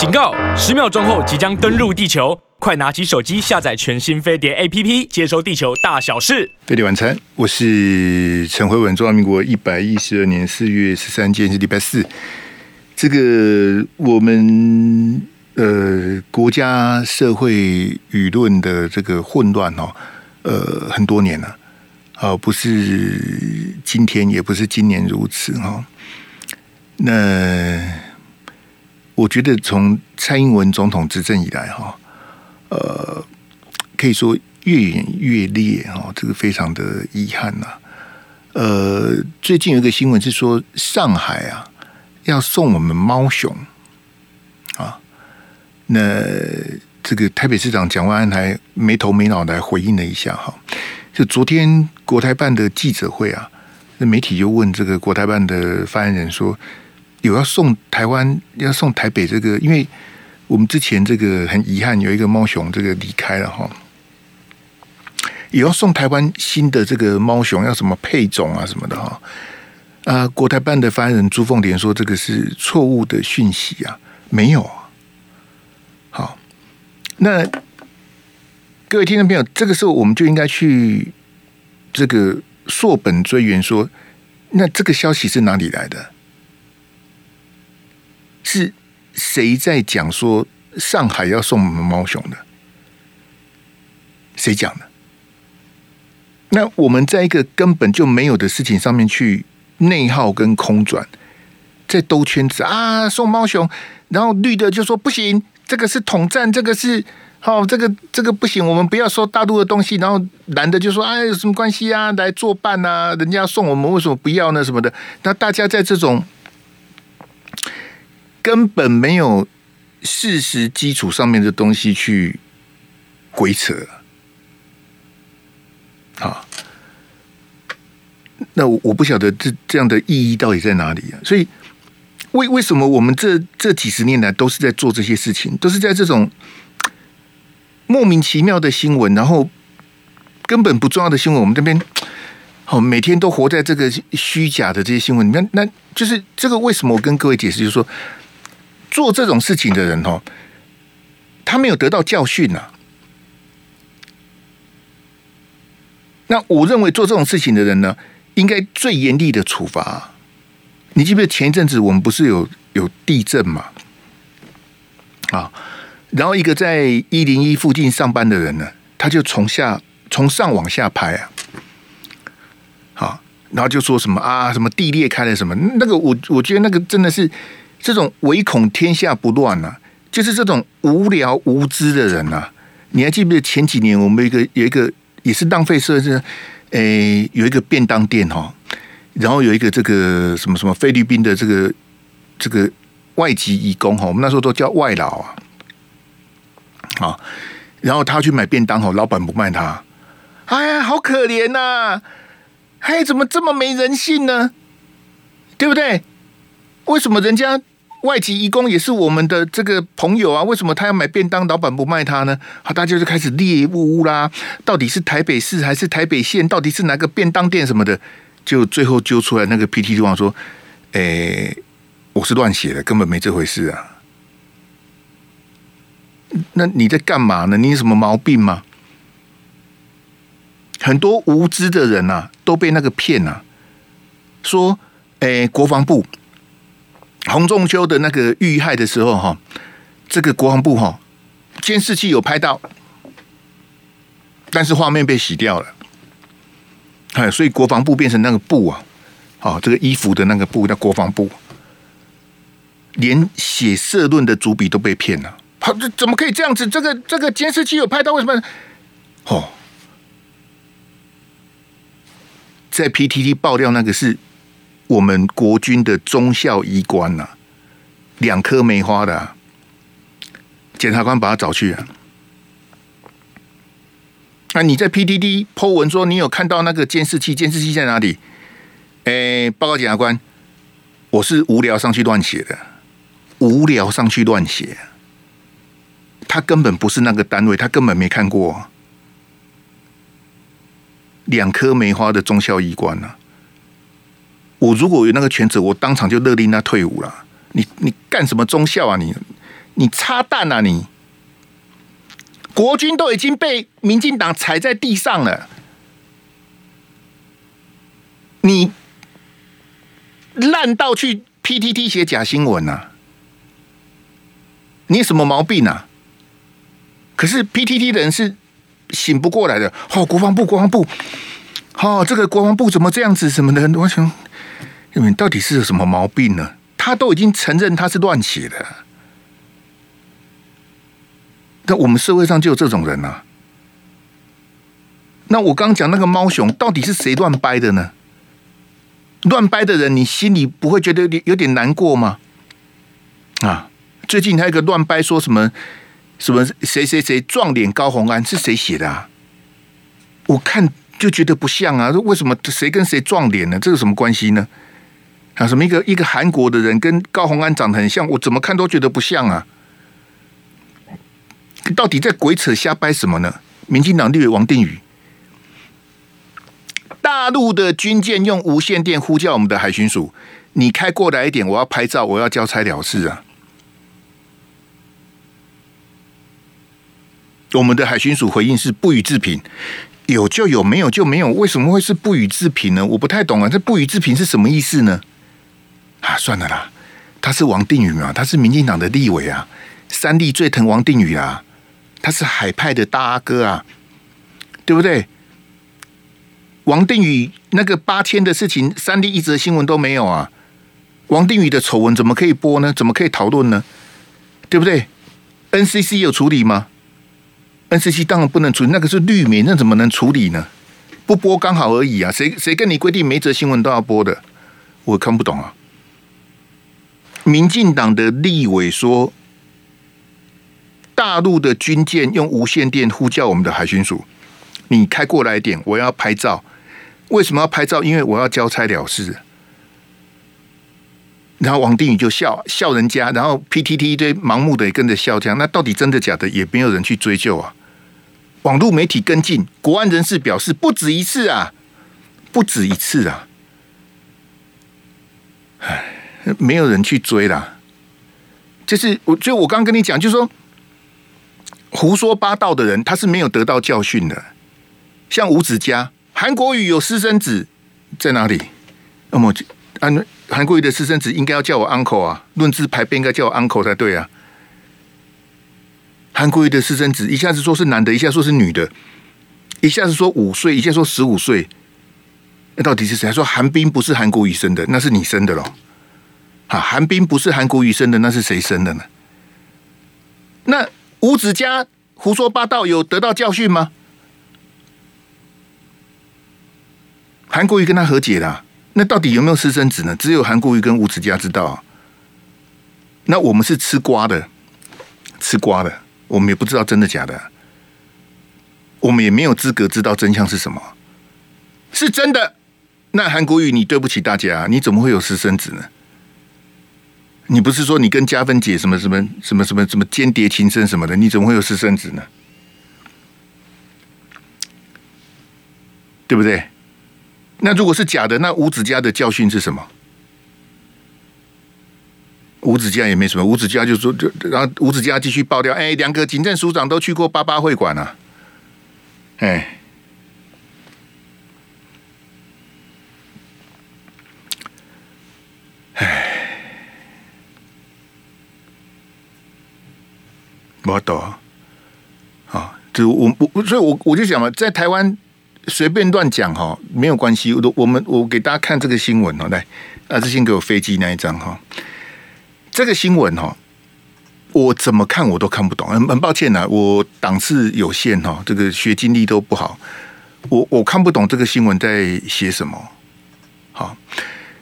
警告！十秒钟后即将登陆地球，快拿起手机下载全新飞碟 APP，接收地球大小事。飞碟晚餐，我是陈辉文。中华民国一百一十二年四月十三日是礼拜四。这个我们呃国家社会舆论的这个混乱哦，呃很多年了，哦不是今天，也不是今年如此哈。那我觉得从蔡英文总统执政以来，哈，呃，可以说越演越烈，哈，这个非常的遗憾呐。呃，最近有一个新闻是说，上海啊要送我们猫熊啊，那这个台北市长蒋万安还没头没脑的回应了一下，哈，就昨天国台办的记者会啊，那媒体就问这个国台办的发言人说。有要送台湾，要送台北这个，因为我们之前这个很遗憾有一个猫熊这个离开了哈，也要送台湾新的这个猫熊，要什么配种啊什么的哈。啊，国台办的发言人朱凤莲说这个是错误的讯息啊，没有啊。好，那各位听众朋友，这个时候我们就应该去这个溯本追源，说那这个消息是哪里来的？是谁在讲说上海要送我们猫熊的？谁讲的？那我们在一个根本就没有的事情上面去内耗跟空转，在兜圈子啊！送猫熊，然后绿的就说不行，这个是统战，这个是哦，这个这个不行，我们不要收大陆的东西。然后蓝的就说哎，有什么关系啊？来作伴啊，人家送我们为什么不要呢？什么的？那大家在这种。根本没有事实基础上面的东西去鬼扯，啊，那我我不晓得这这样的意义到底在哪里啊？所以为为什么我们这这几十年来都是在做这些事情，都是在这种莫名其妙的新闻，然后根本不重要的新闻，我们这边好每天都活在这个虚假的这些新闻里面，那就是这个为什么？我跟各位解释，就是说。做这种事情的人哦，他没有得到教训呐。那我认为做这种事情的人呢，应该最严厉的处罚。你记不记得前一阵子我们不是有有地震嘛？啊，然后一个在一零一附近上班的人呢，他就从下从上往下拍啊，好，然后就说什么啊，什么地裂开了什么，那个我我觉得那个真的是。这种唯恐天下不乱呐、就是这种无聊无知的人呐、你还记不记得前几年我们一个有一个也是浪费社是，诶，有一个便当店哈，然后有一个这个什么什么菲律宾的这个这个外籍义工哈，我们那时候都叫外劳啊，啊，然后他去买便当哈，老板不卖他，哎呀，好可怜呐、啊，哎，怎么这么没人性呢？对不对？为什么人家？外籍移工也是我们的这个朋友啊，为什么他要买便当，老板不卖他呢？好，大家就开始猎巫啦，到底是台北市还是台北县？到底是哪个便当店什么的？就最后揪出来那个 PTT 网说：“诶，我是乱写的，根本没这回事啊。”那你在干嘛呢？你有什么毛病吗？很多无知的人呐、啊，都被那个骗啊，说：“诶，国防部。”洪仲丘的那个遇害的时候，哈，这个国防部哈监视器有拍到，但是画面被洗掉了，哎，所以国防部变成那个部啊，好，这个衣服的那个部叫国防部，连写社论的主笔都被骗了，好，这怎么可以这样子？这个这个监视器有拍到，为什么？哦，在 PTT 爆料那个是。我们国军的中校医官呐，两颗梅花的，检察官把他找去啊。那你在 PDD po 文说你有看到那个监视器？监视器在哪里？哎，报告检察官，我是无聊上去乱写的，无聊上去乱写。他根本不是那个单位，他根本没看过两颗梅花的中校医官呐。我如果有那个权责，我当场就勒令他退伍了。你你干什么忠孝啊你？你插蛋啊你！国军都已经被民进党踩在地上了，你烂到去 PTT 写假新闻呐、啊？你什么毛病啊？可是 PTT 的人是醒不过来的。哦，国防部，国防部，哦，这个国防部怎么这样子什么的？我想，你到底是有什么毛病呢？他都已经承认他是乱写的。那我们社会上就有这种人啊。那我刚讲那个猫熊，到底是谁乱掰的呢？乱掰的人，你心里不会觉得有点有点难过吗？啊，最近还有一个乱掰，说什么什么谁谁谁撞脸高洪安，是谁写的啊？我看就觉得不像啊，为什么谁跟谁撞脸呢？这有什么关系呢？啊，什么一个一个韩国的人跟高虹安长得很像，我怎么看都觉得不像啊。到底在鬼扯瞎掰什么呢？民进党立委王定宇，大陆的军舰用无线电呼叫我们的海巡署，你开过来一点，我要拍照，我要交差了事啊！我们的海巡署回应是不予置评，有就有，没有就没有，为什么会是不予置评呢？我不太懂啊，这不予置评是什么意思呢？啊，算了啦，他是王定宇嘛，他是民进党的立委啊，三立最疼王定宇啊。他是海派的大阿哥啊，对不对？王定宇那个八千的事情，三立一则新闻都没有啊。王定宇的丑闻怎么可以播呢？怎么可以讨论呢？对不对？NCC 有处理吗？NCC 当然不能处理，那个是绿媒，那怎么能处理呢？不播刚好而已啊。谁谁跟你规定每则新闻都要播的？我看不懂啊。民进党的立委说。大陆的军舰用无线电呼叫我们的海巡署，你开过来一点，我要拍照。为什么要拍照？因为我要交差了事。然后王定宇就笑笑人家，然后 PTT 一堆盲目的也跟着笑，这样那到底真的假的？也没有人去追究啊。网络媒体跟进，国安人士表示不止一次啊，不止一次啊。唉，没有人去追啦。就是我，就我刚跟你讲，就是说。胡说八道的人，他是没有得到教训的。像吴子嘉，韩国瑜有私生子在哪里？那么，韩韩国瑜的私生子应该要叫我 uncle 啊，论资排辈应该叫我 uncle 才对啊。韩国瑜的私生子一下子说是男的，一下子说是女的，一下子说五岁，一下说十五岁，那到底是谁？说韩冰不是韩国瑜生的，那是你生的喽？啊，韩冰不是韩国瑜生的，那是谁生的呢？那？吴子嘉胡说八道，有得到教训吗？韩国瑜跟他和解了，那到底有没有私生子呢？只有韩国瑜跟吴子嘉知道。那我们是吃瓜的，吃瓜的，我们也不知道真的假的，我们也没有资格知道真相是什么。是真的，那韩国瑜，你对不起大家，你怎么会有私生子呢？你不是说你跟加芬姐什么什么什么什么什么间谍情深什么的？你怎么会有私生子呢？对不对？那如果是假的，那吴子嘉的教训是什么？吴子嘉也没什么，吴子嘉就说，就然后吴子嘉继续爆料，哎，两个警政署长都去过八八会馆啊，哎。我懂啊，就我我所以我我就想嘛，在台湾随便乱讲哈没有关系。我我们我给大家看这个新闻哦，来，啊，这先给我飞机那一张哈。这个新闻哈，我怎么看我都看不懂，很很抱歉呐，我档次有限哈，这个学经历都不好，我我看不懂这个新闻在写什么。好，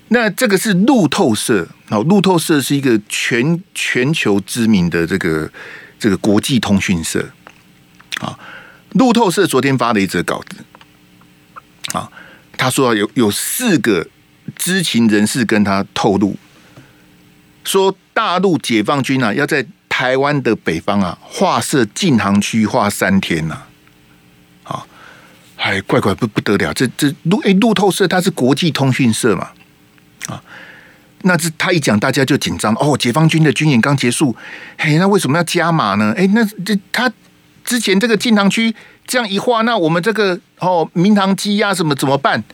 那这个是路透社，好，路透社是一个全全球知名的这个。这个国际通讯社。啊，路透社昨天发了一则稿子。啊，他说有有四个知情人士跟他透露，说大陆解放军啊要在台湾的北方啊划设禁航区划三天呐，啊，还怪怪不不得了，这这路诶路透社它是国际通讯社嘛，啊，那这他一讲，大家就紧张哦。解放军的军演刚结束，嘿，那为什么要加码呢？哎，那这他之前这个禁航区这样一划，那我们这个哦民航机呀什么怎么办？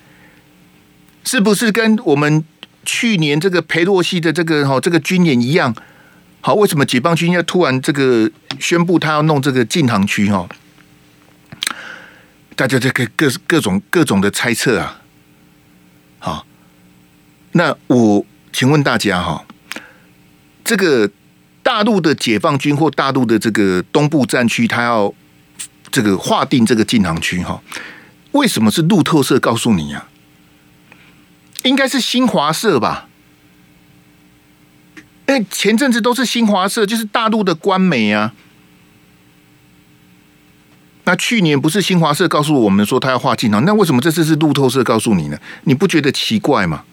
是不是跟我们去年这个裴洛西的这个哈这个军演一样？好，为什么解放军要突然这个宣布他要弄这个禁航区？哈，大家这个各各种各种的猜测啊。好，那我。请问大家哈，这个大陆的解放军或大陆的这个东部战区，他要这个划定这个禁航区哈，为什么是路透社告诉你呀？应该是新华社吧？哎，前阵子都是新华社，就是大陆的官媒啊。那去年不是新华社告诉我们说他要划禁航，那为什么这次是路透社告诉你呢？你不觉得奇怪吗？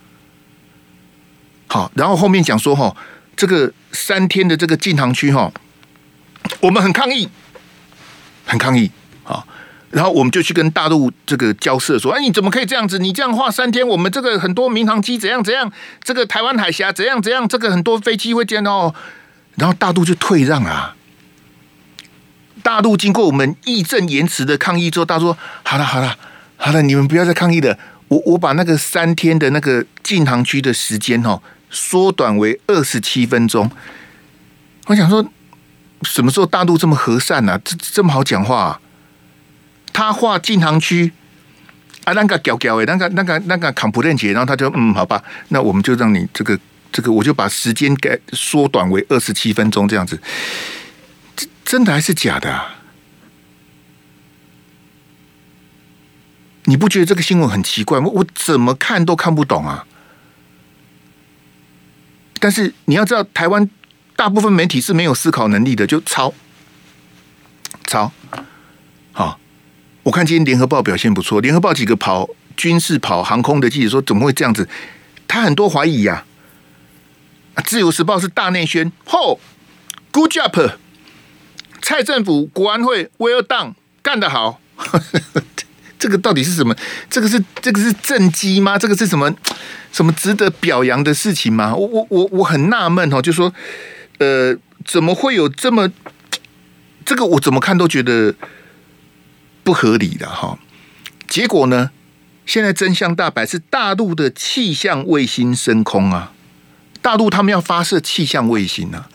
好，然后后面讲说哈，这个三天的这个禁航区哈，我们很抗议，很抗议。好，然后我们就去跟大陆这个交涉说，哎，你怎么可以这样子？你这样划三天，我们这个很多民航机怎样怎样，这个台湾海峡怎样怎样，这个很多飞机会见到。然后大陆就退让啊。大陆经过我们义正言辞的抗议之后，大陆说，好了好了好了，你们不要再抗议了，我我把那个三天的那个禁航区的时间哈。缩短为二十七分钟。我想说，什么时候大陆这么和善呢、啊？这这么好讲话、啊？他画禁航区啊，那个屌屌诶，那个那个那个扛不认结，然后他就嗯，好吧，那我们就让你这个这个，我就把时间给缩短为二十七分钟这样子。这真的还是假的、啊？你不觉得这个新闻很奇怪吗？我怎么看都看不懂啊！但是你要知道，台湾大部分媒体是没有思考能力的，就抄抄。好，我看今天联合报表现不错，联合报几个跑军事、跑航空的记者说，怎么会这样子？他很多怀疑呀、自由时报是大内宣，吼，Good job，蔡政府国安会 Well done，干得好。这个到底是什么？这个是这个是政绩吗？这个是什么什么值得表扬的事情吗？我我我我很纳闷哦，就说呃，怎么会有这么这个？我怎么看都觉得不合理的哈。结果呢，现在真相大白，是大陆的气象卫星升空啊！大陆他们要发射气象卫星啊，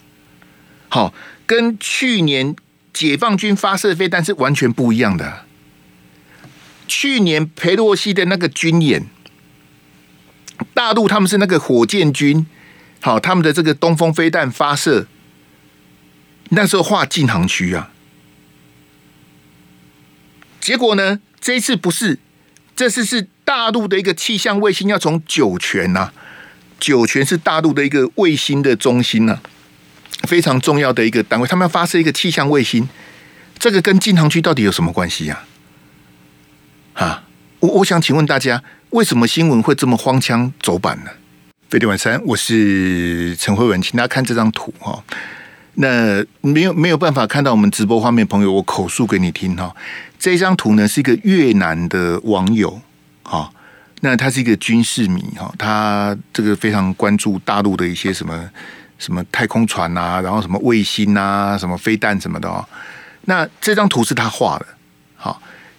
好，跟去年解放军发射飞弹是完全不一样的。去年裴洛西的那个军演，大陆他们是那个火箭军，好，他们的这个东风飞弹发射，那时候划禁航区啊。结果呢，这一次不是，这次是大陆的一个气象卫星要从酒泉呐，酒泉是大陆的一个卫星的中心呐，非常重要的一个单位，他们要发射一个气象卫星，这个跟禁航区到底有什么关系呀？啊，啊我我想请问大家，为什么新闻会这么荒腔走板呢？飞碟晚餐，我是陈慧文，请大家看这张图哈。那没有没有办法看到我们直播画面，朋友，我口述给你听哈。这张图呢是一个越南的网友哈，那他是一个军事迷哈，他这个非常关注大陆的一些什么什么太空船啊，然后什么卫星啊，什么飞弹什么的哦。那这张图是他画的，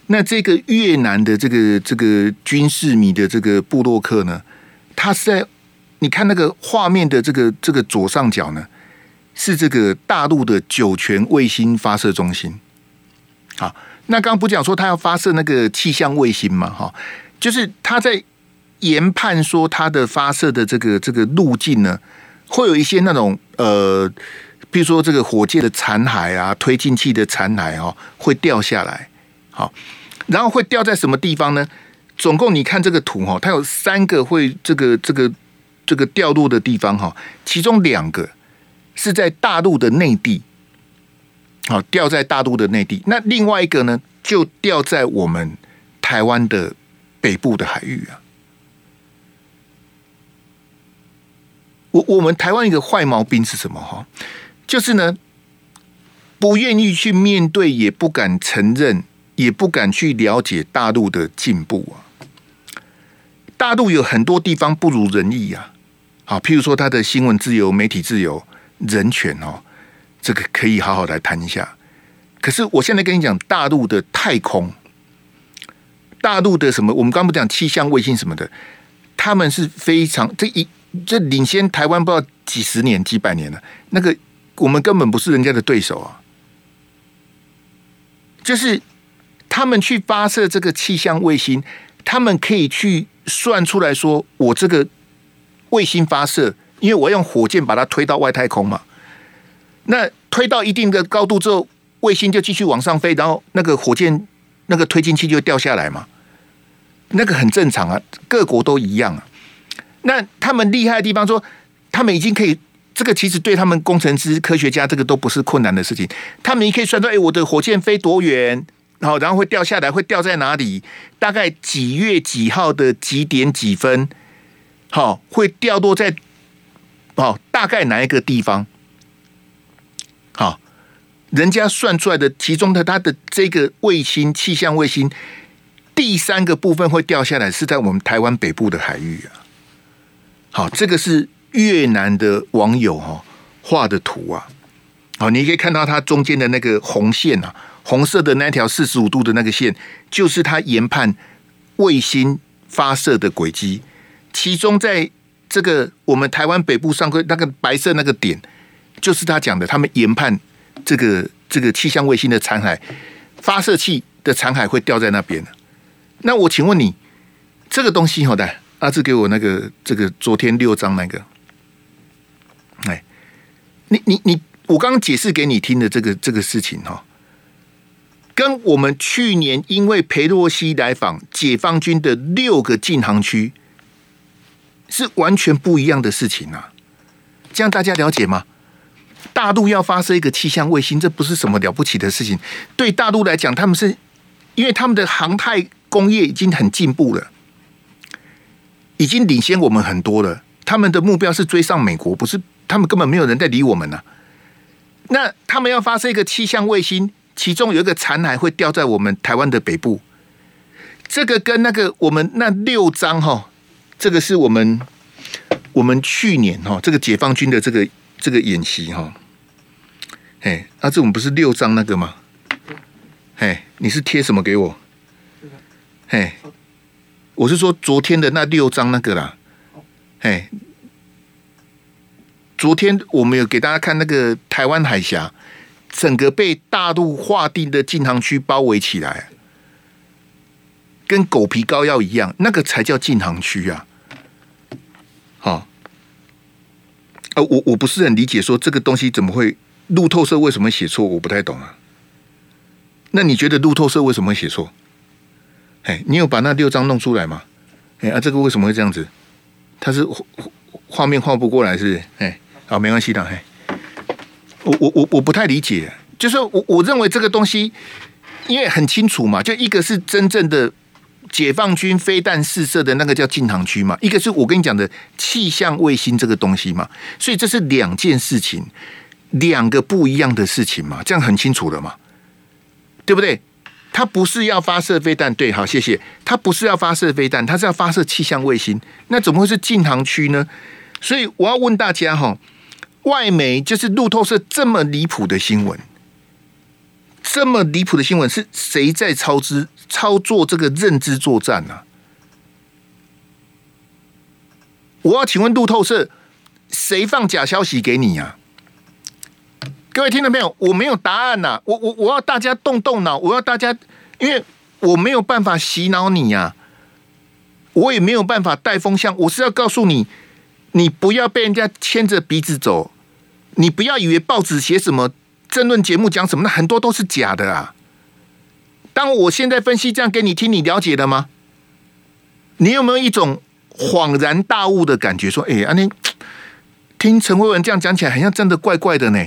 那这个越南的这个这个军事迷的这个布洛克呢，他是在你看那个画面的这个这个左上角呢，是这个大陆的酒泉卫星发射中心。好，那刚刚不讲说他要发射那个气象卫星嘛？哈，就是他在研判说他的发射的这个这个路径呢，会有一些那种呃，比如说这个火箭的残骸啊，推进器的残骸哦，会掉下来。好。然后会掉在什么地方呢？总共你看这个图哈，它有三个会这个这个这个掉落的地方哈，其中两个是在大陆的内地，好，掉在大陆的内地。那另外一个呢，就掉在我们台湾的北部的海域啊。我我们台湾一个坏毛病是什么哈？就是呢，不愿意去面对，也不敢承认。也不敢去了解大陆的进步啊！大陆有很多地方不如人意啊！好，譬如说他的新闻自由、媒体自由、人权哦，这个可以好好来谈一下。可是我现在跟你讲，大陆的太空，大陆的什么？我们刚不讲气象卫星什么的，他们是非常这一这领先台湾不知道几十年、几百年了。那个我们根本不是人家的对手啊！就是他们去发射这个气象卫星，他们可以去算出来说，我这个。卫星发射，因为我用火箭把它推到外太空嘛。那推到一定的高度之后，卫星就继续往上飞，然后那个火箭那个推进器就掉下来嘛。那个很正常啊，各国都一样啊。那他们厉害的地方说，他们已经可以，这个其实对他们工程师、科学家这个都不是困难的事情。他们也可以算出，哎，我的火箭飞多远，好然后会掉下来，会掉在哪里？大概几月几号的几点几分？好，会掉落在好大概哪一个地方？好，人家算出来的，其中的它的这个卫星气象卫星第三个部分会掉下来，是在我们台湾北部的海域啊。好，这个是越南的网友哈画的图啊。好，你可以看到它中间的那个红线啊，红色的那条四十五度的那个线，就是它研判卫星发射的轨迹。其中，在这个我们台湾北部上空那个白色那个点，就是他讲的，他们研判这个这个气象卫星的残骸发射器的残骸会掉在那边。那我请问你，这个东西好的，阿志给我那个这个昨天六张那个，哎，你你你，我刚刚解释给你听的这个这个事情哈，跟我们去年因为裴洛西来访解放军的六个禁航区。是完全不一样的事情啊！这样大家了解吗？大陆要发射一个气象卫星，这不是什么了不起的事情。对大陆来讲，他们是因为他们的航太工业已经很进步了，已经领先我们很多了。他们的目标是追上美国，不是他们根本没有人在理我们呢、那他们要发射一个气象卫星，其中有一个残骸会掉在我们台湾的北部，这个跟那个我们那六张哈。这个是我们我们去年哈，这个解放军的这个这个演习哈，哎，啊，这我们不是六张那个吗？哎，你是贴什么给我？哎，我是说昨天的那六张那个啦。哎，昨天我们有给大家看那个台湾海峡，整个被大陆划定的禁航区包围起来。跟狗皮膏药一样，那个才叫禁航区啊！好，呃，我我不是很理解，说这个东西怎么会路透社为什么写错？我不太懂啊。那你觉得路透社为什么会写错？哎，你有把那六张弄出来吗？哎啊，这个为什么会这样子？它是画面画不过来，是不是？哎，好，没关系的。哎，我我我我不太理解，就是我我认为这个东西，因为很清楚嘛，就一个是真正的。解放军飞弹试射的那个叫禁航区嘛，一个是我跟你讲的气象卫星这个东西嘛，所以这是两件事情，两个不一样的事情嘛，这样很清楚了嘛，对不对？他不是要发射飞弹，对，好，谢谢。他不是要发射飞弹，他是要发射气象卫星，那怎么会是禁航区呢？所以我要问大家哈，外媒就是路透社这么离谱的新闻，这么离谱的新闻是谁在操之？操作这个认知作战呢、啊？我要请问路透社，谁放假消息给你呀、各位听到没有？我没有答案呐、我我我要大家动动脑，我要大家，因为我没有办法洗脑你呀、我也没有办法带风向。我是要告诉你，你不要被人家牵着鼻子走，你不要以为报纸写什么、争论节目讲什么，那很多都是假的啊。当我现在分析这样给你听，你了解了吗？你有没有一种恍然大悟的感觉？说，哎，阿宁，听陈慧文这样讲起来，好像真的怪怪的呢。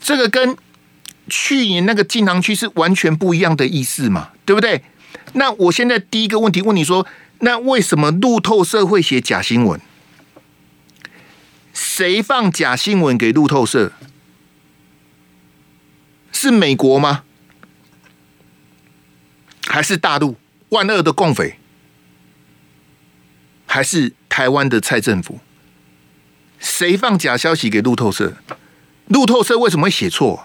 这个跟去年那个禁航区是完全不一样的意思嘛，对不对？那我现在第一个问题问你说，那为什么路透社会写假新闻？谁放假新闻给路透社？是美国吗？还是大陆万恶的共匪，还是台湾的蔡政府？谁放假消息给路透社？路透社为什么会写错？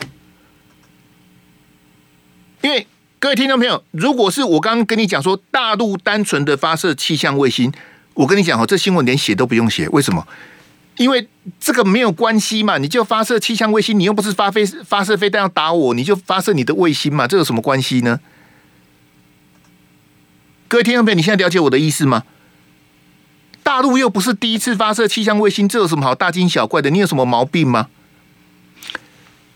因为各位听众朋友，如果是我刚刚跟你讲说大陆单纯的发射气象卫星，我跟你讲哦，这新闻连写都不用写。为什么？因为这个没有关系嘛，你就发射气象卫星，你又不是发飞发射飞弹要打我，你就发射你的卫星嘛，这有什么关系呢？各位听众朋友，你现在了解我的意思吗？大陆又不是第一次发射气象卫星，这有什么好大惊小怪的？你有什么毛病吗？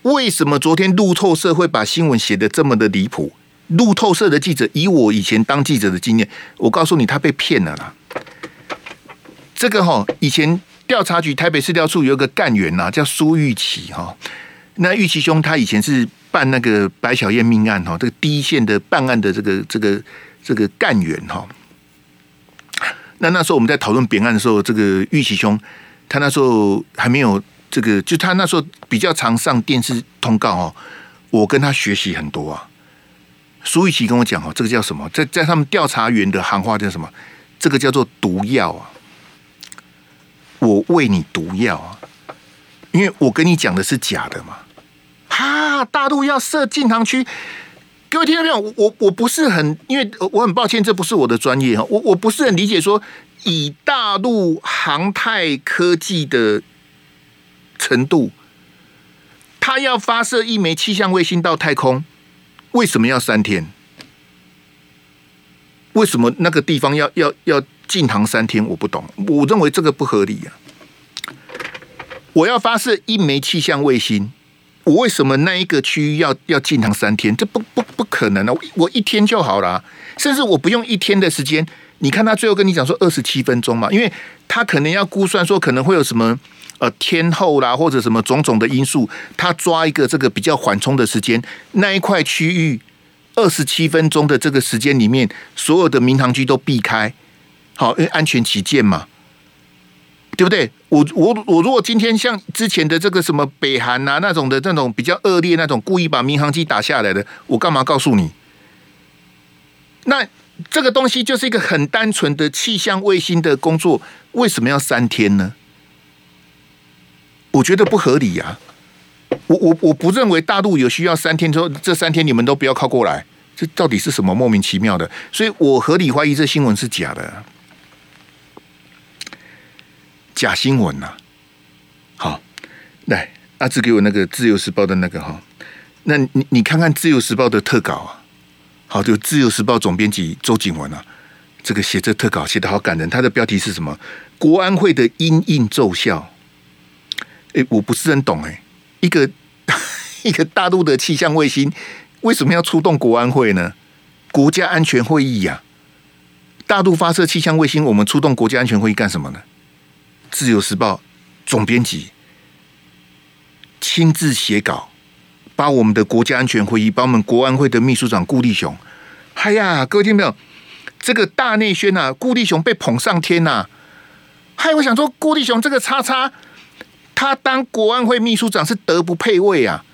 为什么昨天路透社会把新闻写得这么的离谱？路透社的记者，以我以前当记者的经验，我告诉你，他被骗了啦。这个哈，以前。调查局台北市调处有一个干员呐，叫苏玉琪哈。那玉琪兄他以前是办那个白小燕命案哈，这个第一线的办案的这个这个这个干员哈。那那时候我们在讨论扁案的时候，这个玉琪兄他那时候还没有这个，就他那时候比较常上电视通告哦。我跟他学习很多啊。苏玉琪跟我讲哦，这个叫什么？在在他们调查员的行话叫什么？这个叫做毒药啊。我喂你毒药啊！因为我跟你讲的是假的嘛。哈，大陆要设禁航区，各位听到没有？我我不是很，因为我很抱歉，这不是我的专业哈。我我不是很理解说，以大陆航太科技的程度，他要发射一枚气象卫星到太空，为什么要三天？为什么那个地方要要要？禁航三天，我不懂，我认为这个不合理啊！我要发射一枚气象卫星，我为什么那一个区域要要禁航三天？这不不不可能啊！我一天就好了，甚至我不用一天的时间。你看他最后跟你讲说二十七分钟嘛，因为他可能要估算说可能会有什么呃天候啦，或者什么种种的因素，他抓一个这个比较缓冲的时间，那一块区域二十七分钟的这个时间里面，所有的民航机都避开。好，因为安全起见嘛，对不对？我我我如果今天像之前的这个什么北韩啊那种的那种比较恶劣那种故意把民航机打下来的，我干嘛告诉你？那这个东西就是一个很单纯的气象卫星的工作，为什么要三天呢？我觉得不合理呀、我我我不认为大陆有需要三天之后这三天你们都不要靠过来，这到底是什么莫名其妙的？所以我合理怀疑这新闻是假的。假新闻呐、啊！好，来阿志给我那个《自由时报》的那个哈，那你你看看《自由时报》的特稿啊，好，就《自由时报》总编辑周景文啊，这个写这特稿写得好感人，他的标题是什么？国安会的因应奏效。哎，我不是很懂哎，一个 一个大陆的气象卫星为什么要出动国安会呢？国家安全会议呀、啊，大陆发射气象卫星，我们出动国家安全会议干什么呢？自由时报总编辑亲自写稿，把我们的国家安全会议，把我们国安会的秘书长顾立雄，哎呀，各位听没有？这个大内宣呐，顾立雄被捧上天呐！嗨，我想说，顾立雄这个叉叉，他当国安会秘书长是德不配位啊！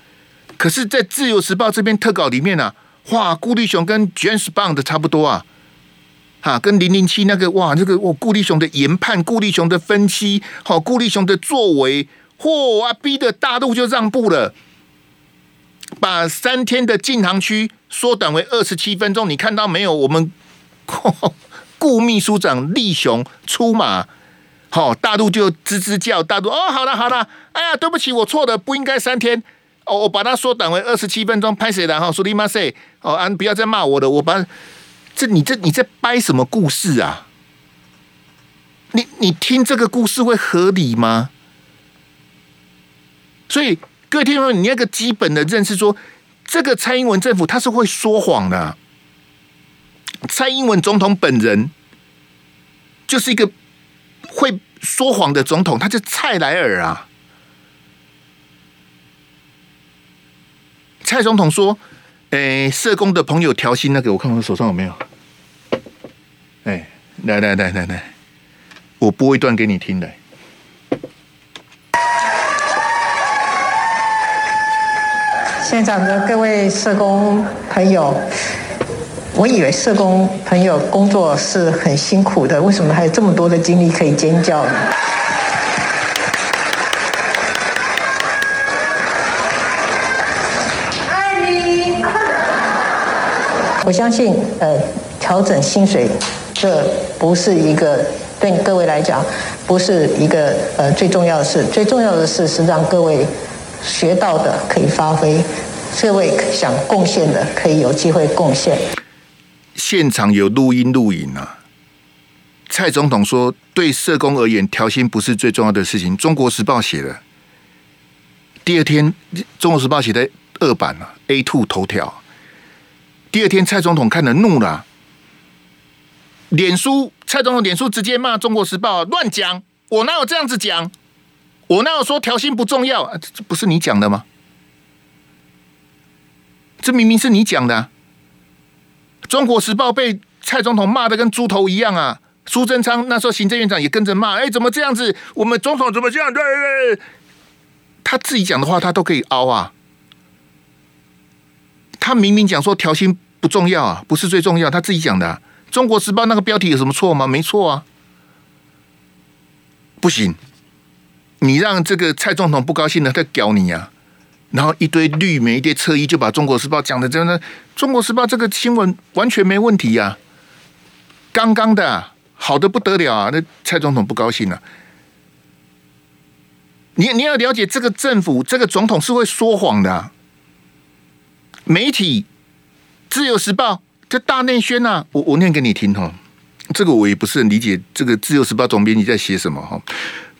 可是，在自由时报这边特稿里面啊，哇，顾立雄跟 James Bond 差不多啊！啊，跟零零七那个哇，这个我顾立雄的研判，顾立雄的分析，好，顾立雄的作为，嚯啊，逼得大陆就让步了，把三天的禁航区缩短为二十七分钟。你看到没有？我们 顾秘书长立雄出马，好，大陆就吱吱叫，大陆哦，好了好了，哎呀，对不起，我错了，不应该三天，哦，我把它缩短为二十七分钟，拍谁的哈？苏里马塞，哦，啊，不要再骂我了，我把。这你这你在掰什么故事啊？你你听这个故事会合理吗？所以各位听众，你那个基本的认识说，这个蔡英文政府他是会说谎的。蔡英文总统本人就是一个会说谎的总统，他叫蔡莱尔啊。蔡总统说。哎，社工的朋友调薪那个，我看我手上有没有？哎，来来来来来，我播一段给你听来。现场的各位社工朋友，我以为社工朋友工作是很辛苦的，为什么还有这么多的精力可以尖叫呢？我相信，呃，调整薪水，这不是一个对各位来讲，不是一个呃最重要的事。最重要的事是让各位学到的可以发挥，各位想贡献的可以有机会贡献。现场有录音录影啊，蔡总统说，对社工而言，调薪不是最重要的事情。中国时报写的，第二天，中国时报写的二版啊，A two 头条。第二天，蔡总统看了怒了、脸书蔡总统脸书直接骂《中国时报》乱讲，我哪有这样子讲？我哪有说调薪不重要？啊、这不是你讲的吗？这明明是你讲的、啊。《中国时报》被蔡总统骂得跟猪头一样啊！苏贞昌那时候行政院长也跟着骂，哎，怎么这样子？我们总统怎么这样？对对对，他自己讲的话他都可以凹啊。他明明讲说调薪。不重要啊，不是最重要。他自己讲的、《中国时报》那个标题有什么错吗？没错啊，不行，你让这个蔡总统不高兴了，他屌你啊！然后一堆绿媒、一堆侧翼就把《中国时报》讲的真的，《中国时报》这个新闻完全没问题呀、啊，刚刚的、好的不得了啊！那蔡总统不高兴了、你你要了解这个政府、这个总统是会说谎的、媒体。自由时报这大内宣呐、啊，我我念给你听哈，这个我也不是很理解，这个自由时报总编辑在写什么哈？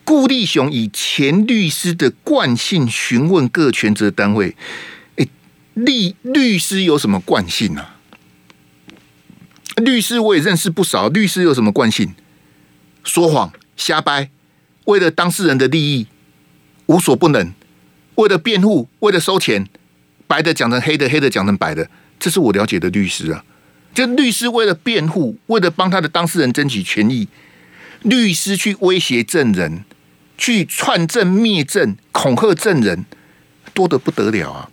顾立雄以前律师的惯性询问各权责单位，哎，律律师有什么惯性啊？律师我也认识不少，律师有什么惯性？说谎、瞎掰，为了当事人的利益无所不能，为了辩护，为了收钱，白的讲成黑的，黑的讲成白的。这是我了解的律师啊，就律师为了辩护，为了帮他的当事人争取权益，律师去威胁证人，去串证灭证，恐吓证人，多得不得了啊！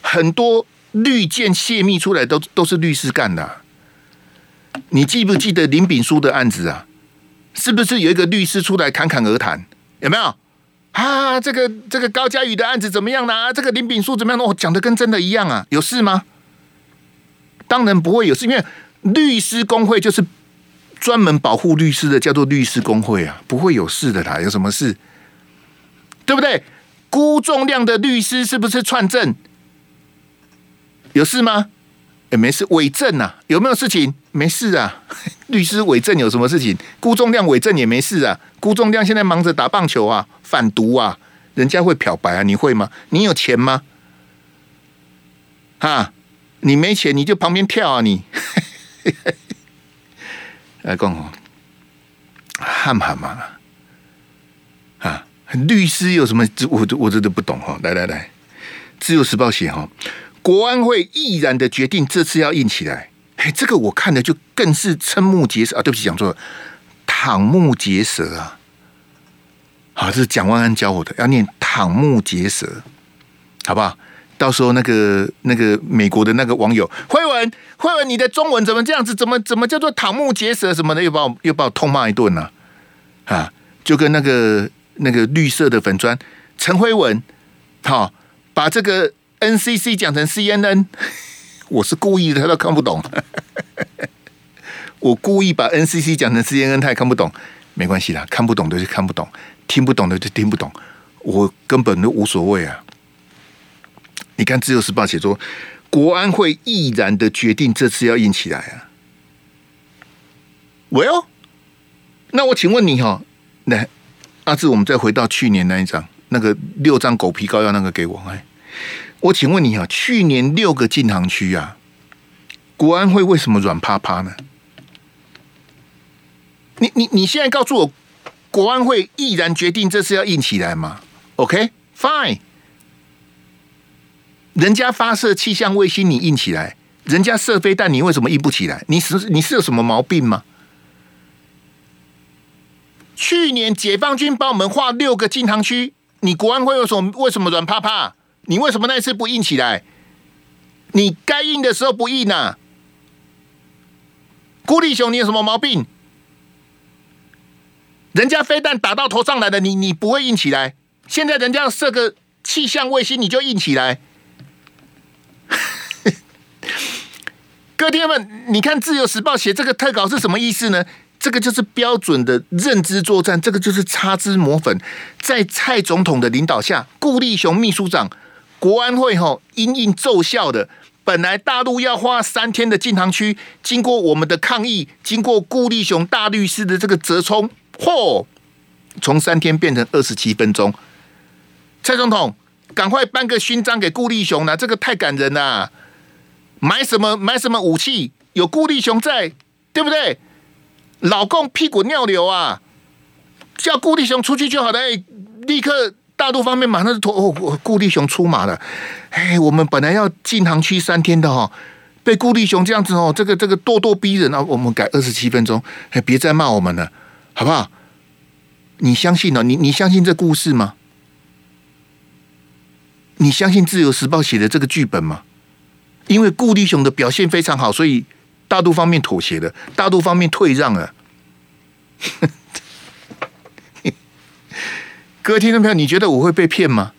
很多绿箭泄密出来都都是律师干的。你记不记得林炳书的案子啊？是不是有一个律师出来侃侃而谈？有没有？啊，这个这个高嘉宇的案子怎么样呢？这个林炳书怎么样呢？我讲的跟真的一样啊，有事吗？当然不会有事，因为律师工会就是专门保护律师的，叫做律师工会啊，不会有事的啦。有什么事？对不对？辜仲谅的律师是不是串证？有事吗？也没事，伪证啊？有没有事情？没事啊。律师伪证有什么事情？辜仲谅伪证也没事啊。辜仲谅现在忙着打棒球啊，反毒啊，人家会漂白啊，你会吗？你有钱吗？哈？你没钱，你就旁边跳啊！你来 讲哦，喊喊嘛？啊，律师有什么？我我真的不懂哈。来来来，《自由时报》写哈，国安会毅然的决定这次要硬起来。哎，这个我看的就更是瞠目结舌啊！对不起，讲错了，瞠目结舌啊！好，这是蒋万安教我的，要念瞠目结舌，好不好？到时候那个那个美国的那个网友辉文辉文，你的中文怎么这样子？怎么怎么叫做瞠目结舌什么的？又把我又把我痛骂一顿呢、啊？就跟那个那个绿色的粉砖陈辉文，好、把这个 NCC 讲成 CNN，我是故意的，他都看不懂。我故意把 NCC 讲成 CNN，他也看不懂，没关系啦，看不懂的就看不懂，听不懂的就听不懂，我根本都无所谓啊。你看《自由时报》写说，国安会毅然的决定这次要硬起来啊。喂哦那我请问你哈，来阿志，我们再回到去年那一张，那个六张狗皮膏药那个给我哎，我请问你哈，去年六个禁航区啊，国安会为什么软趴趴呢？你你你现在告诉我，国安会毅然决定这次要硬起来吗？OK，Fine。人家发射气象卫星，你硬起来；人家射飞弹，你为什么硬不起来？你是你是有什么毛病吗？去年解放军帮我们划六个禁航区，你国安会有什么为什么软趴趴？你为什么那次不硬起来？你该硬的时候不硬啊？孤立雄，你有什么毛病？人家飞弹打到头上来了，你你不会硬起来？现在人家要射个气象卫星，你就硬起来？各位听众们，你看《自由时报》写这个特稿是什么意思呢？这个就是标准的认知作战，这个就是擦脂抹粉。在蔡总统的领导下，顾立雄秘书长，国安会吼因应奏效的。本来大陆要花三天的禁航区，经过我们的抗议，经过顾立雄大律师的这个折冲，嚯，从三天变成二十七分钟。蔡总统，赶快颁个勋章给顾立雄了，这个太感人了。买什么买什么武器？有顾立雄在，对不对？老共屁滚尿流啊！叫顾立雄出去就好了。哎，立刻大陆方面马上就托哦，顾立雄出马了。哎，我们本来要禁航区三天的哈，被顾立雄这样子哦，这个这个咄咄逼人啊，我们改二十七分钟。哎，别再骂我们了，好不好？你相信呢？你你相信这故事吗？你相信《自由时报》写的这个剧本吗？因为顾立雄的表现非常好，所以。大陆方面妥协了，大陆方面退让了。各位听众朋友，你觉得我会被骗吗？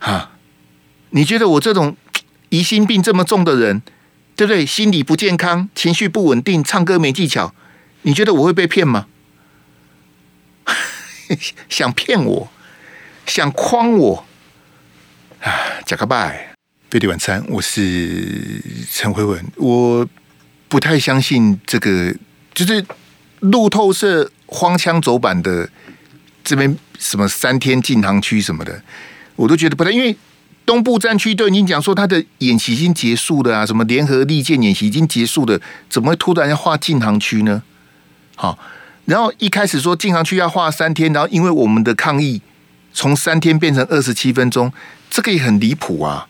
哈，你觉得我这种 疑心病这么重的人，对不对？心理不健康，情绪不稳定，唱歌没技巧，你觉得我会被骗吗？想骗我，想诓我！贾克拜，飞碟晚餐，我是陈辉文，我。不太相信这个，就是路透社荒腔走板的这边什么三天禁航区什么的，我都觉得不太。因为东部战区都已经讲说他的演习已经结束了啊，什么联合利剑演习已经结束了，怎么会突然要划禁航区呢？好，然后一开始说禁航区要划三天，然后因为我们的抗议从三天变成二十七分钟，这个也很离谱啊！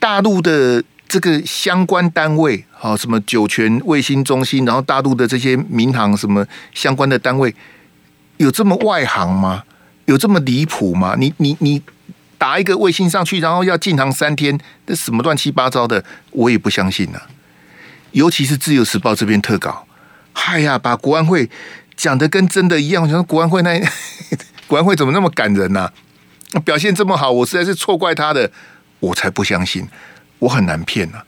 大陆的。这个相关单位，好，什么酒泉卫星中心，然后大陆的这些民航什么相关的单位，有这么外行吗？有这么离谱吗？你你你打一个卫星上去，然后要禁航三天，这什么乱七八糟的，我也不相信呢。尤其是自由时报这边特稿，嗨呀，把国安会讲得跟真的一样。我想国安会那 国安会怎么那么感人呢？表现这么好，我实在是错怪他的，我才不相信。我很难骗啊，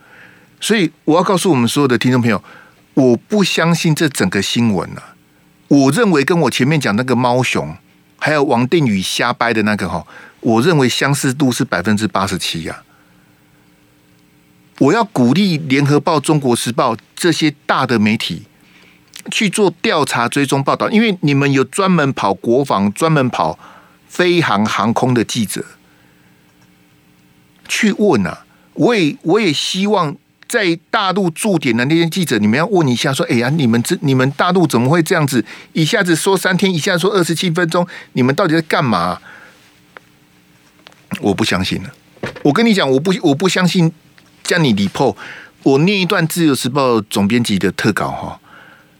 所以我要告诉我们所有的听众朋友，我不相信这整个新闻啊。我认为跟我前面讲那个猫熊，还有王定宇瞎掰的那个哈，我认为相似度是百分之八十七呀。我要鼓励联合报、中国时报这些大的媒体去做调查、追踪报道，因为你们有专门跑国防、专门跑飞航航空的记者去问啊。我也我也希望在大陆驻点的那些记者，你们要问一下，说：“哎呀，你们这你们大陆怎么会这样子？一下子说三天，一下子说二十七分钟，你们到底在干嘛？”我不相信了。我跟你讲，我不我不相信。叫你李破，我念一段《自由时报》总编辑的特稿哈。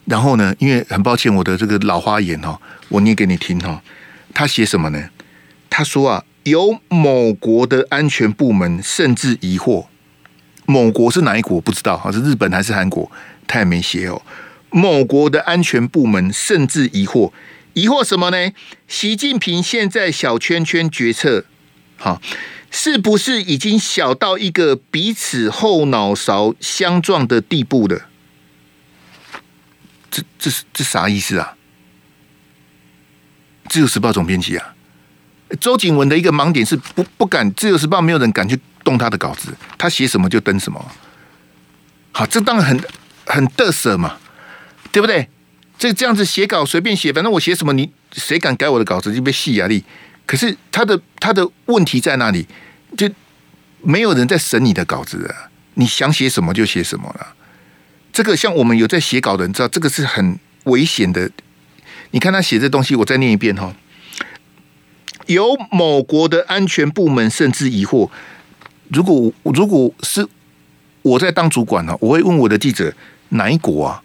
然后呢，因为很抱歉，我的这个老花眼哈，我念给你听哈。他写什么呢？他说啊。有某国的安全部门甚至疑惑，某国是哪一国不知道，哈，是日本还是韩国？他也没写哦。某国的安全部门甚至疑惑，疑惑什么呢？习近平现在小圈圈决策，哈，是不是已经小到一个彼此后脑勺相撞的地步了？这、这是、这啥意思啊？自由时报总编辑啊。周景文的一个盲点是不不敢，自由时报没有人敢去动他的稿子，他写什么就登什么。好，这当然很很得瑟嘛，对不对？这这样子写稿随便写，反正我写什么，你谁敢改我的稿子就被戏压力。可是他的他的问题在哪里？就没有人在审你的稿子啊，你想写什么就写什么了。这个像我们有在写稿的人知道，这个是很危险的。你看他写这东西，我再念一遍哈。有某国的安全部门甚至疑惑，如果如果是我在当主管呢，我会问我的记者哪一国啊？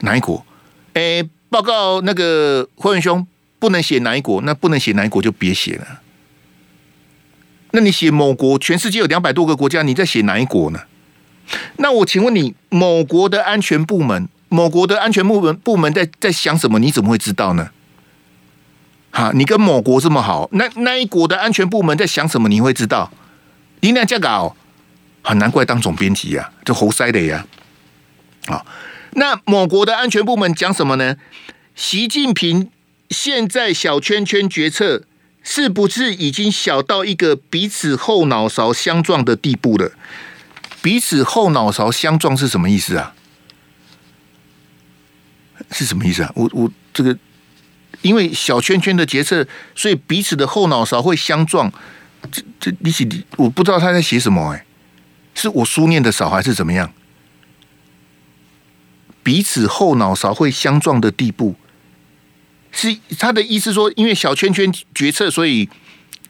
哪一国？哎，报告那个辉文兄，不能写哪一国，那不能写哪一国就别写了。那你写某国，全世界有两百多个国家，你在写哪一国呢？那我请问你，某国的安全部门，某国的安全部门部门在在想什么？你怎么会知道呢？哈，你跟某国这么好，那那一国的安全部门在想什么？你会知道？你那这个哦，很难怪当总编辑呀，这猴塞的呀。啊，那某国的安全部门讲什么呢？习近平现在小圈圈决策是不是已经小到一个彼此后脑勺相撞的地步了？彼此后脑勺相撞是什么意思啊？是什么意思啊？我我这个因为小圈圈的决策，所以彼此的后脑勺会相撞。这这你写我不知道他在写什么哎、是我书念的少还是怎么样？彼此后脑勺会相撞的地步，是他的意思说，因为小圈圈决策，所以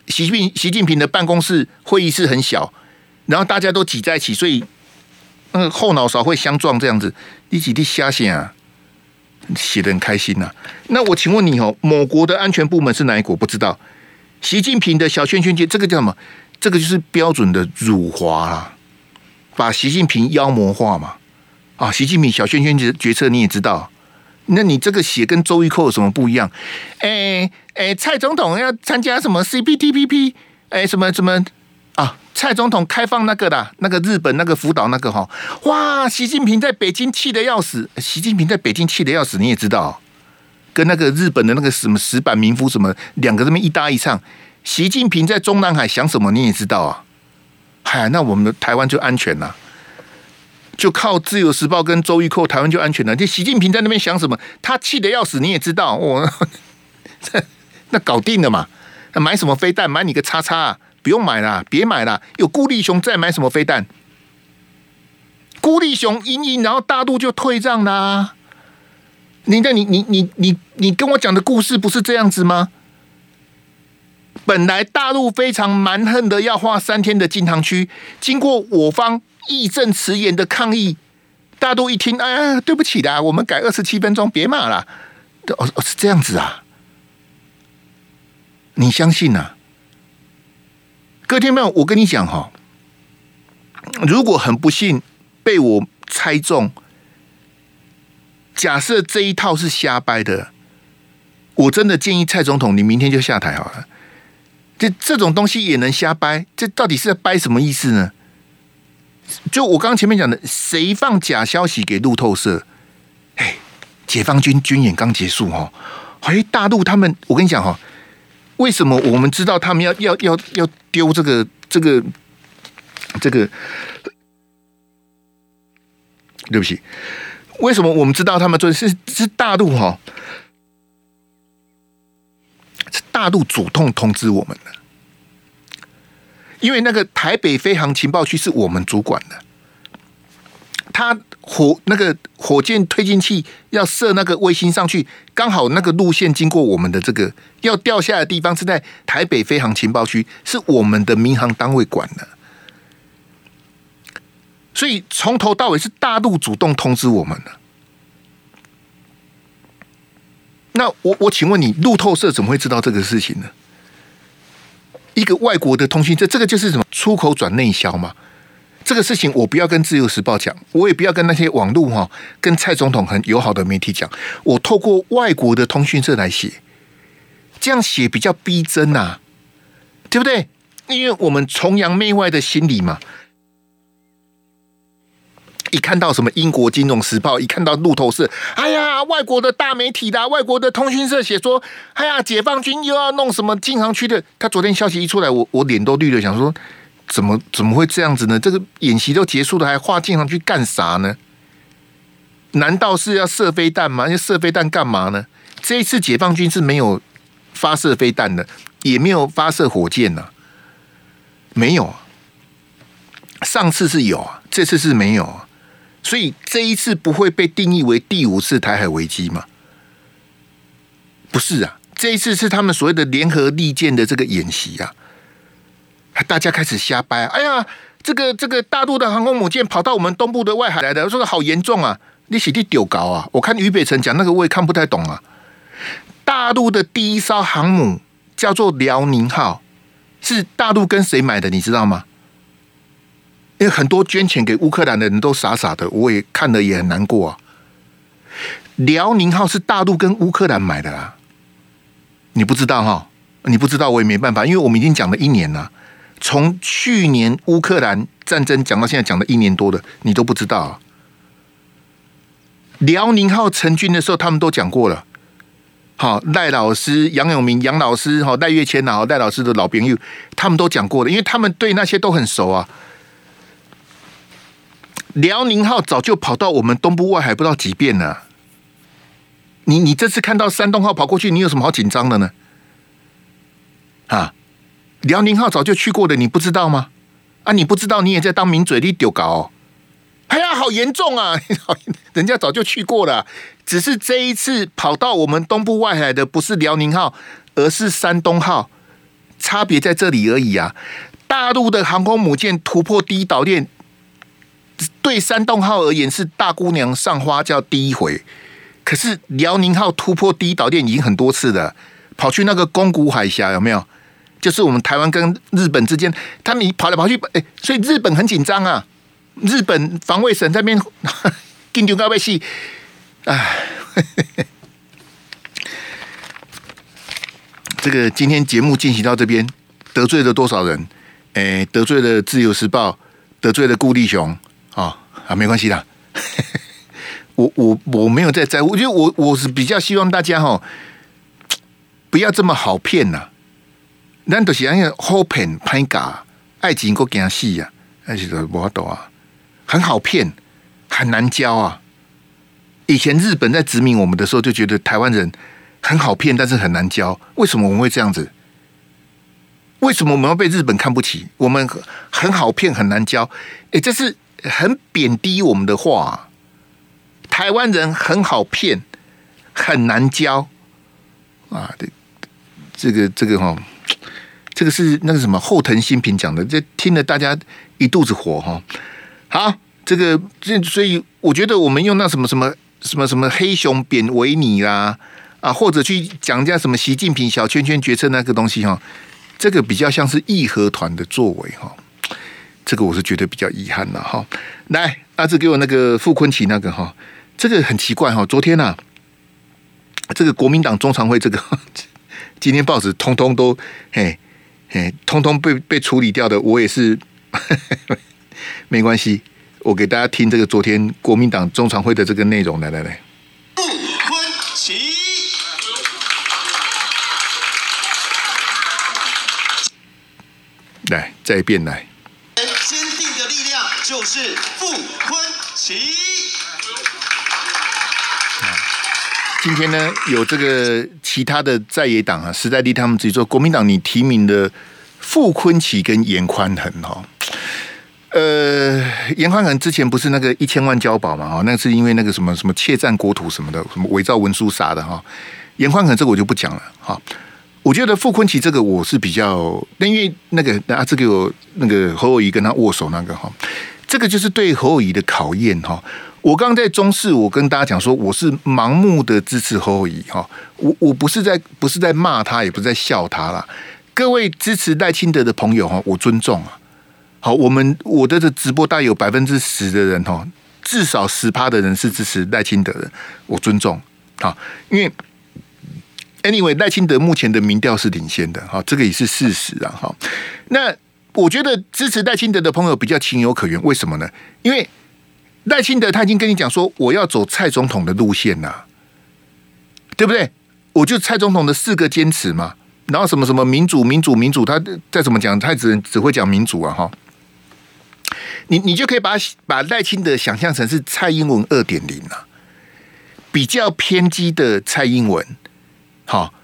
习近习近平的办公室会议室很小，然后大家都挤在一起，所以那个后脑勺会相撞这样子。你几滴瞎写啊？写得很开心呐、啊。那我请问你哦，某国的安全部门是哪一国？不知道。习近平的小圈圈决这个叫什么？这个就是标准的辱华啊，把习近平妖魔化嘛。啊，习近平小圈圈决决策你也知道，那你这个写跟周玉蔻有什么不一样？哎哎，蔡总统要参加什么 CPTPP？哎，什么什么？蔡总统开放那个的，那个日本那个福岛那个哈，哇！习近平在北京气得要死，习近平在北京气得要死，你也知道，跟那个日本的那个什么石板民夫什么两个这么一搭一唱，习近平在中南海想什么你也知道啊？嗨，那我们的台湾就安全了。就靠自由时报跟周玉蔻，台湾就安全了。就习近平在那边想什么，他气得要死，你也知道，我 那搞定了嘛？买什么飞弹？买你个叉叉啊！不用买了，别买了。有孤立熊再，买什么飞弹？孤立雄赢赢，然后大陆就退让啦。你看，你你你你你跟我讲的故事不是这样子吗？本来大陆非常蛮横的要画三天的禁航区，经过我方。义正辞严的抗议，大陆一听，哎呀，对不起啦，我们改二十七分钟，别骂了。哦哦，是这样子啊？你相信啊？各位听众，我跟你讲哈，如果很不幸被我猜中，假设这一套是瞎掰的，我真的建议蔡总统，你明天就下台好了。这这种东西也能瞎掰？这到底是在掰什么意思呢？就我刚刚前面讲的，谁放假消息给路透社？哎，解放军军演刚结束哦，哎，大陆他们，我跟你讲哈，为什么我们知道他们要要要要丢这个这个这个？对不起，为什么我们知道他们做是是大陆哈？是大陆主动通知我们的。因为那个台北飞航情报区是我们主管的，他火那个火箭推进器要射那个卫星上去，刚好那个路线经过我们的这个要掉下的地方是在台北飞航情报区，是我们的民航单位管的，所以从头到尾是大陆主动通知我们的。那我我请问你，路透社怎么会知道这个事情呢？一个外国的通讯社，这个就是什么出口转内销嘛？这个事情我不要跟自由时报讲，我也不要跟那些网络哈，跟蔡总统很友好的媒体讲，我透过外国的通讯社来写，这样写比较逼真呐，对不对？因为我们崇洋媚外的心理嘛。一看到什么英国金融时报，一看到路透社，哎呀，外国的大媒体的，外国的通讯社写说，哎呀，解放军又要弄什么禁航区的。他昨天消息一出来，我我脸都绿了，想说怎么怎么会这样子呢？这个演习都结束了，还划禁航区干啥呢？难道是要射飞弹吗？要射飞弹干嘛呢？这一次解放军是没有发射飞弹的，也没有发射火箭呐，没有啊。上次是有啊，这次是没有啊。所以这一次不会被定义为第五次台海危机吗？不是啊，这一次是他们所谓的联合利剑的这个演习啊，大家开始瞎掰。哎呀，这个这个大陆的航空母舰跑到我们东部的外海来的，说的好严重啊！你写的丢高啊！我看俞北辰讲那个我也看不太懂啊。大陆的第一艘航母叫做辽宁号，是大陆跟谁买的？你知道吗？因为很多捐钱给乌克兰的人都傻傻的，我也看了也很难过啊。辽宁号是大陆跟乌克兰买的啊，你不知道哈？你不知道我也没办法，因为我们已经讲了一年了，从去年乌克兰战争讲到现在，讲了一年多的，你都不知道。辽宁号成军的时候，他们都讲过了。好，赖老师、杨永明、杨老师、好赖月谦啊，赖老师的老朋友，他们都讲过了，因为他们对那些都很熟啊。辽宁号早就跑到我们东部外海不知道几遍了。你你这次看到山东号跑过去，你有什么好紧张的呢？啊，辽宁号早就去过的，你不知道吗？啊，你不知道，你也在当名嘴，你丢搞哦。哎呀，好严重啊！人家早就去过了，只是这一次跑到我们东部外海的不是辽宁号，而是山东号，差别在这里而已啊。大陆的航空母舰突破第一岛链，对山东号而言是大姑娘上花轿第一回，可是辽宁号突破第一岛链已经很多次了，跑去那个宫古海峡有没有？就是我们台湾跟日本之间，他们跑来跑去，哎，所以日本很紧张啊。日本防卫省这边 紧张到要死，哎，这个今天节目进行到这边，得罪了多少人？哎，得罪了《自由时报》，得罪了顾立雄啊啊，没关系啦。我我我没有在在乎，我觉得我我是比较希望大家哈，不要这么好骗呐。难道是那个好骗歹假，爱情够惊死呀？还是说无法度啊？很好骗，很难教啊！以前日本在殖民我们的时候，就觉得台湾人很好骗，但是很难教。为什么我们会这样子？为什么我们要被日本看不起？我们很好骗，很难教。哎，这是很贬低我们的话啊。台湾人很好骗，很难教啊！这个这个哈，这个是那个什么后藤新平讲的，这听了大家一肚子火哈。好，这个这所以我觉得我们用那什么什么什么什么黑熊贬维尼啦啊，或者去讲一下什么习近平小圈圈决策那个东西哈，这个比较像是义和团的作为哈，这个我是觉得比较遗憾了哈。来，阿志给我那个傅崐萁那个哈，这个很奇怪哈，昨天呐，这个国民党中常会这个 今天报纸通通都嘿嘿，通通被被处理掉的，我也是。没关系，我给大家听这个昨天国民党中常会的这个内容，来来来。傅崐萁，来再一遍来。坚定的力量就是傅崐萁。今天呢，有这个其他的在野党啊，时代力他们自己说，国民党你提名的傅昆萁跟严宽恒哈。呃，严宽恒之前不是那个一千万交保嘛？哈，那是因为那个什么什么窃占国土什么的，什么伪造文书啥的哈。严宽恒这个我就不讲了哈。我觉得傅昆萁这个我是比较，那因为那个啊，这个有那个侯友宜跟他握手那个哈，这个就是对侯友宜的考验哈。我刚刚在中视，我跟大家讲说，我是盲目的支持侯友宜哈。我我不是在不是在骂他，也不是在笑他啦。各位支持赖清德的朋友哈，我尊重啊。好，我们我的这直播大概有百分之十的人哈，至少十趴的人是支持赖清德的，我尊重。好，因为 anyway 赖清德目前的民调是领先的，哈，这个也是事实啊。哈，那我觉得支持赖清德的朋友比较情有可原，为什么呢？因为赖清德他已经跟你讲说，我要走蔡总统的路线呐，对不对？我就蔡总统的四个坚持嘛，然后什么什么民主、民主、民主，他再怎么讲，他只只会讲民主啊，哈。你你就可以把把赖清德想象成是蔡英文二点零啊，比较偏激的蔡英文，好，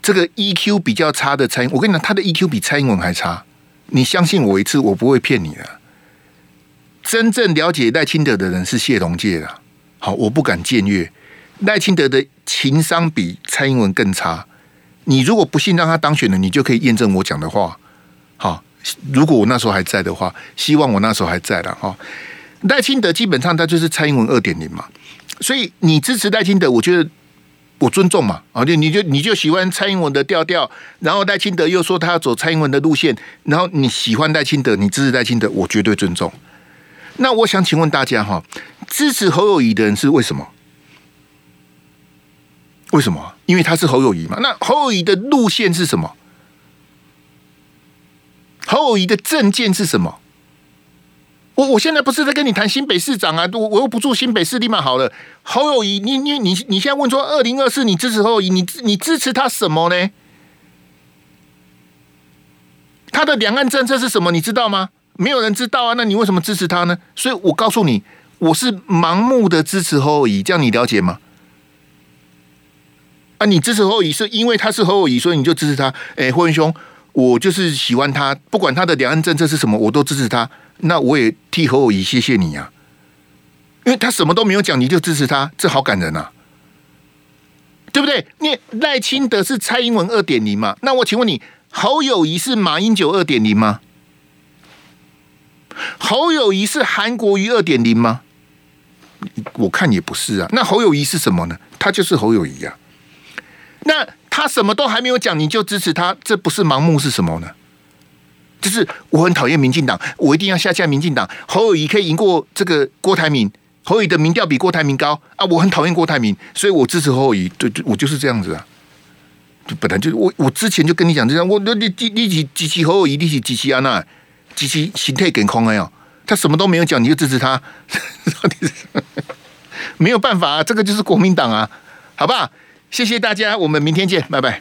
这个 EQ 比较差的蔡英，我跟你讲，他的 EQ 比蔡英文还差，你相信我一次，我不会骗你的。真正了解赖清德的人是谢龙介的，好，我不敢僭越，赖清德的情商比蔡英文更差。你如果不信让他当选了，你就可以验证我讲的话，好。如果我那时候还在的话，希望我那时候还在了哈。赖清德基本上他就是蔡英文二点零嘛，所以你支持赖清德，我觉得我尊重嘛啊，就你就你就喜欢蔡英文的调调，然后赖清德又说他要走蔡英文的路线，然后你喜欢赖清德，你支持赖清德，我绝对尊重。那我想请问大家哈，支持侯友谊的人是为什么？为什么？因为他是侯友谊嘛。那侯友谊的路线是什么？侯友谊的政见是什么？我我现在不是在跟你谈新北市长啊，我我又不住新北市，立马好了。侯友谊，你你你你现在问说二零二四你支持侯友谊，你你支持他什么呢？他的两岸政策是什么？你知道吗？没有人知道啊。那你为什么支持他呢？所以我告诉你，我是盲目的支持侯友宜，这样你了解吗？啊，你支持侯友宜是因为他是侯友宜，所以你就支持他。哎，霍元兄，我就是喜欢他，不管他的两岸政策是什么，我都支持他。那我也替侯友宜谢谢你呀，因为他什么都没有讲，你就支持他，这好感人呐，对不对？你赖清德是蔡英文二点零嘛？那我请问你，侯友宜是马英九二点零吗？侯友谊是韩国瑜二点零吗？我看也不是啊。那侯友谊是什么呢？他就是侯友谊啊。那他什么都还没有讲，你就支持他，这不是盲目是什么呢？就是我很讨厌民进党，我一定要下架民进党。侯友谊可以赢过这个郭台铭，侯友谊的民调比郭台铭高啊！我很讨厌郭台铭，所以我支持侯友谊。对，我就是这样子啊。就本来就我，我之前就跟你讲这样，我你你你起支持侯友谊，立起支持安娜，支持心态健康哎哦，他什么都没有讲，你就支持他，到底是没有办法啊！这个就是国民党啊，好吧？谢谢大家，我们明天见，拜拜。